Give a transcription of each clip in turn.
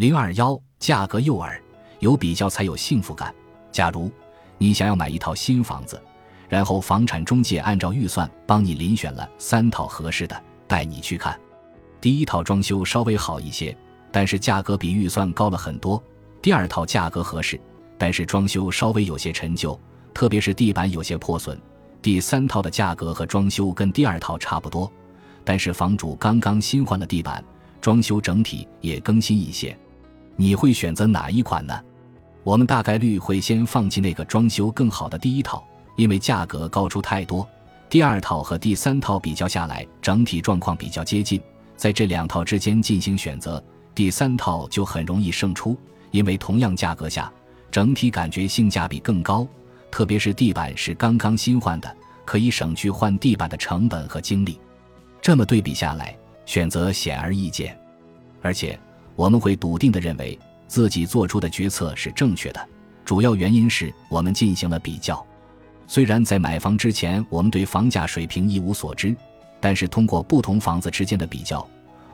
零二幺，价格诱饵，有比较才有幸福感。假如你想要买一套新房子，然后房产中介按照预算帮你遴选了三套合适的，带你去看。第一套装修稍微好一些，但是价格比预算高了很多。第二套价格合适，但是装修稍微有些陈旧，特别是地板有些破损。第三套的价格和装修跟第二套差不多，但是房主刚刚新换了地板，装修整体也更新一些。你会选择哪一款呢？我们大概率会先放弃那个装修更好的第一套，因为价格高出太多。第二套和第三套比较下来，整体状况比较接近。在这两套之间进行选择，第三套就很容易胜出，因为同样价格下，整体感觉性价比更高。特别是地板是刚刚新换的，可以省去换地板的成本和精力。这么对比下来，选择显而易见。而且我们会笃定地认为自己做出的决策是正确的，主要原因是我们进行了比较。虽然在买房之前，我们对房价水平一无所知。但是通过不同房子之间的比较，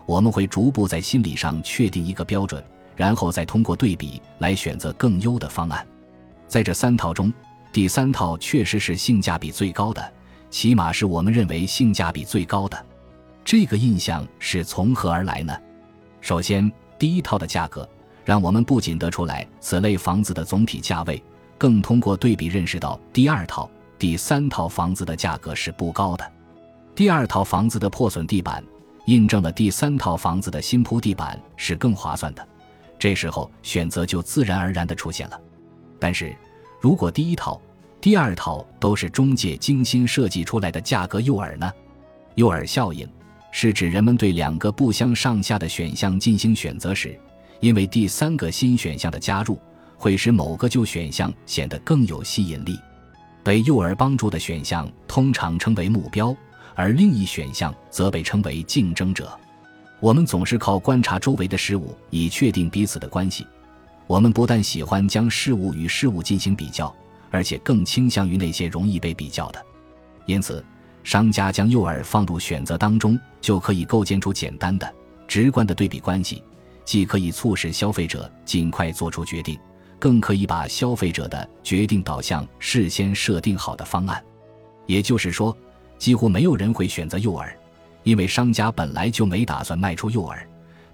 我们会逐步在心理上确定一个标准，然后再通过对比来选择更优的方案。在这三套中，第三套确实是性价比最高的，起码是我们认为性价比最高的。这个印象是从何而来呢？首先，第一套的价格让我们不仅得出来此类房子的总体价位，更通过对比认识到第二套、第三套房子的价格是不高的。第二套房子的破损地板，印证了第三套房子的新铺地板是更划算的。这时候选择就自然而然地出现了。但是，如果第一套、第二套都是中介精心设计出来的价格诱饵呢？诱饵效应是指人们对两个不相上下的选项进行选择时，因为第三个新选项的加入，会使某个旧选项显得更有吸引力。被诱饵帮助的选项通常称为目标。而另一选项则被称为竞争者。我们总是靠观察周围的事物以确定彼此的关系。我们不但喜欢将事物与事物进行比较，而且更倾向于那些容易被比较的。因此，商家将诱饵放入选择当中，就可以构建出简单的、直观的对比关系，既可以促使消费者尽快做出决定，更可以把消费者的决定导向事先设定好的方案。也就是说。几乎没有人会选择诱饵，因为商家本来就没打算卖出诱饵，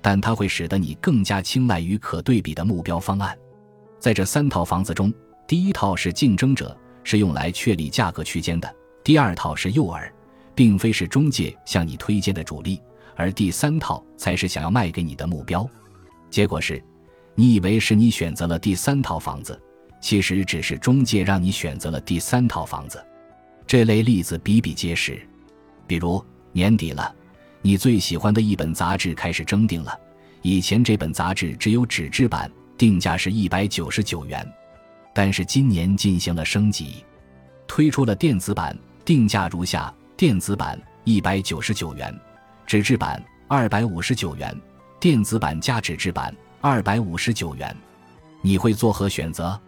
但它会使得你更加青睐于可对比的目标方案。在这三套房子中，第一套是竞争者，是用来确立价格区间的；第二套是诱饵，并非是中介向你推荐的主力；而第三套才是想要卖给你的目标。结果是，你以为是你选择了第三套房子，其实只是中介让你选择了第三套房子。这类例子比比皆是，比如年底了，你最喜欢的一本杂志开始征订了。以前这本杂志只有纸质版，定价是一百九十九元，但是今年进行了升级，推出了电子版，定价如下：电子版一百九十九元，纸质版二百五十九元，电子版加纸质版二百五十九元。你会作何选择？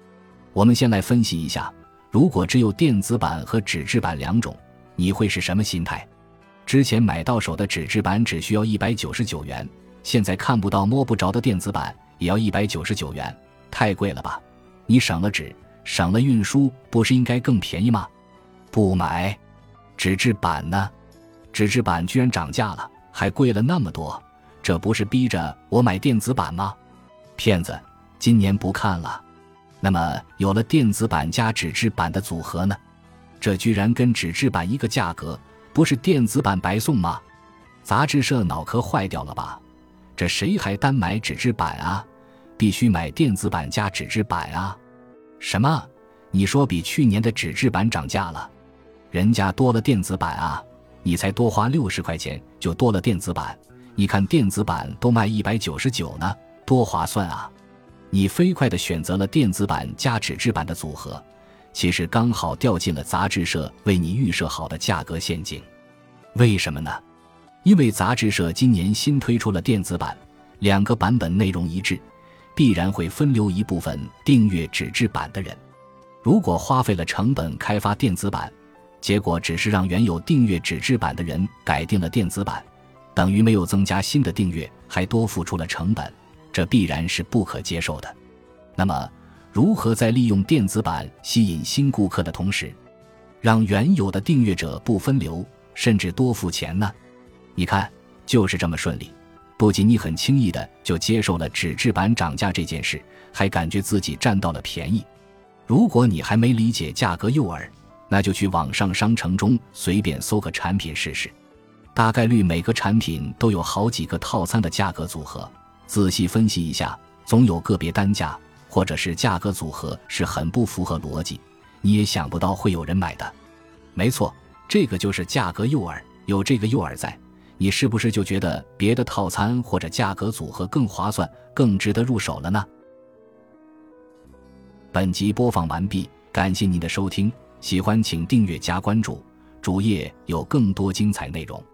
我们先来分析一下。如果只有电子版和纸质版两种，你会是什么心态？之前买到手的纸质版只需要一百九十九元，现在看不到摸不着的电子版也要一百九十九元，太贵了吧？你省了纸，省了运输，不是应该更便宜吗？不买，纸质版呢？纸质版居然涨价了，还贵了那么多，这不是逼着我买电子版吗？骗子，今年不看了。那么有了电子版加纸质版的组合呢？这居然跟纸质版一个价格，不是电子版白送吗？杂志社脑壳坏掉了吧？这谁还单买纸质版啊？必须买电子版加纸质版啊？什么？你说比去年的纸质版涨价了？人家多了电子版啊？你才多花六十块钱就多了电子版？你看电子版都卖一百九十九呢，多划算啊！你飞快地选择了电子版加纸质版的组合，其实刚好掉进了杂志社为你预设好的价格陷阱。为什么呢？因为杂志社今年新推出了电子版，两个版本内容一致，必然会分流一部分订阅纸质版的人。如果花费了成本开发电子版，结果只是让原有订阅纸质版的人改订了电子版，等于没有增加新的订阅，还多付出了成本。这必然是不可接受的。那么，如何在利用电子版吸引新顾客的同时，让原有的订阅者不分流，甚至多付钱呢？你看，就是这么顺利。不仅你很轻易的就接受了纸质版涨价这件事，还感觉自己占到了便宜。如果你还没理解价格诱饵，那就去网上商城中随便搜个产品试试，大概率每个产品都有好几个套餐的价格组合，仔细分析一下，总有个别单价或者是价格组合是很不符合逻辑，你也想不到会有人买的。没错，这个就是价格诱饵，有这个诱饵在。你是不是就觉得别的套餐或者价格组合更划算、更值得入手了呢？本集播放完毕，感谢您的收听，喜欢请订阅加关注，主页有更多精彩内容。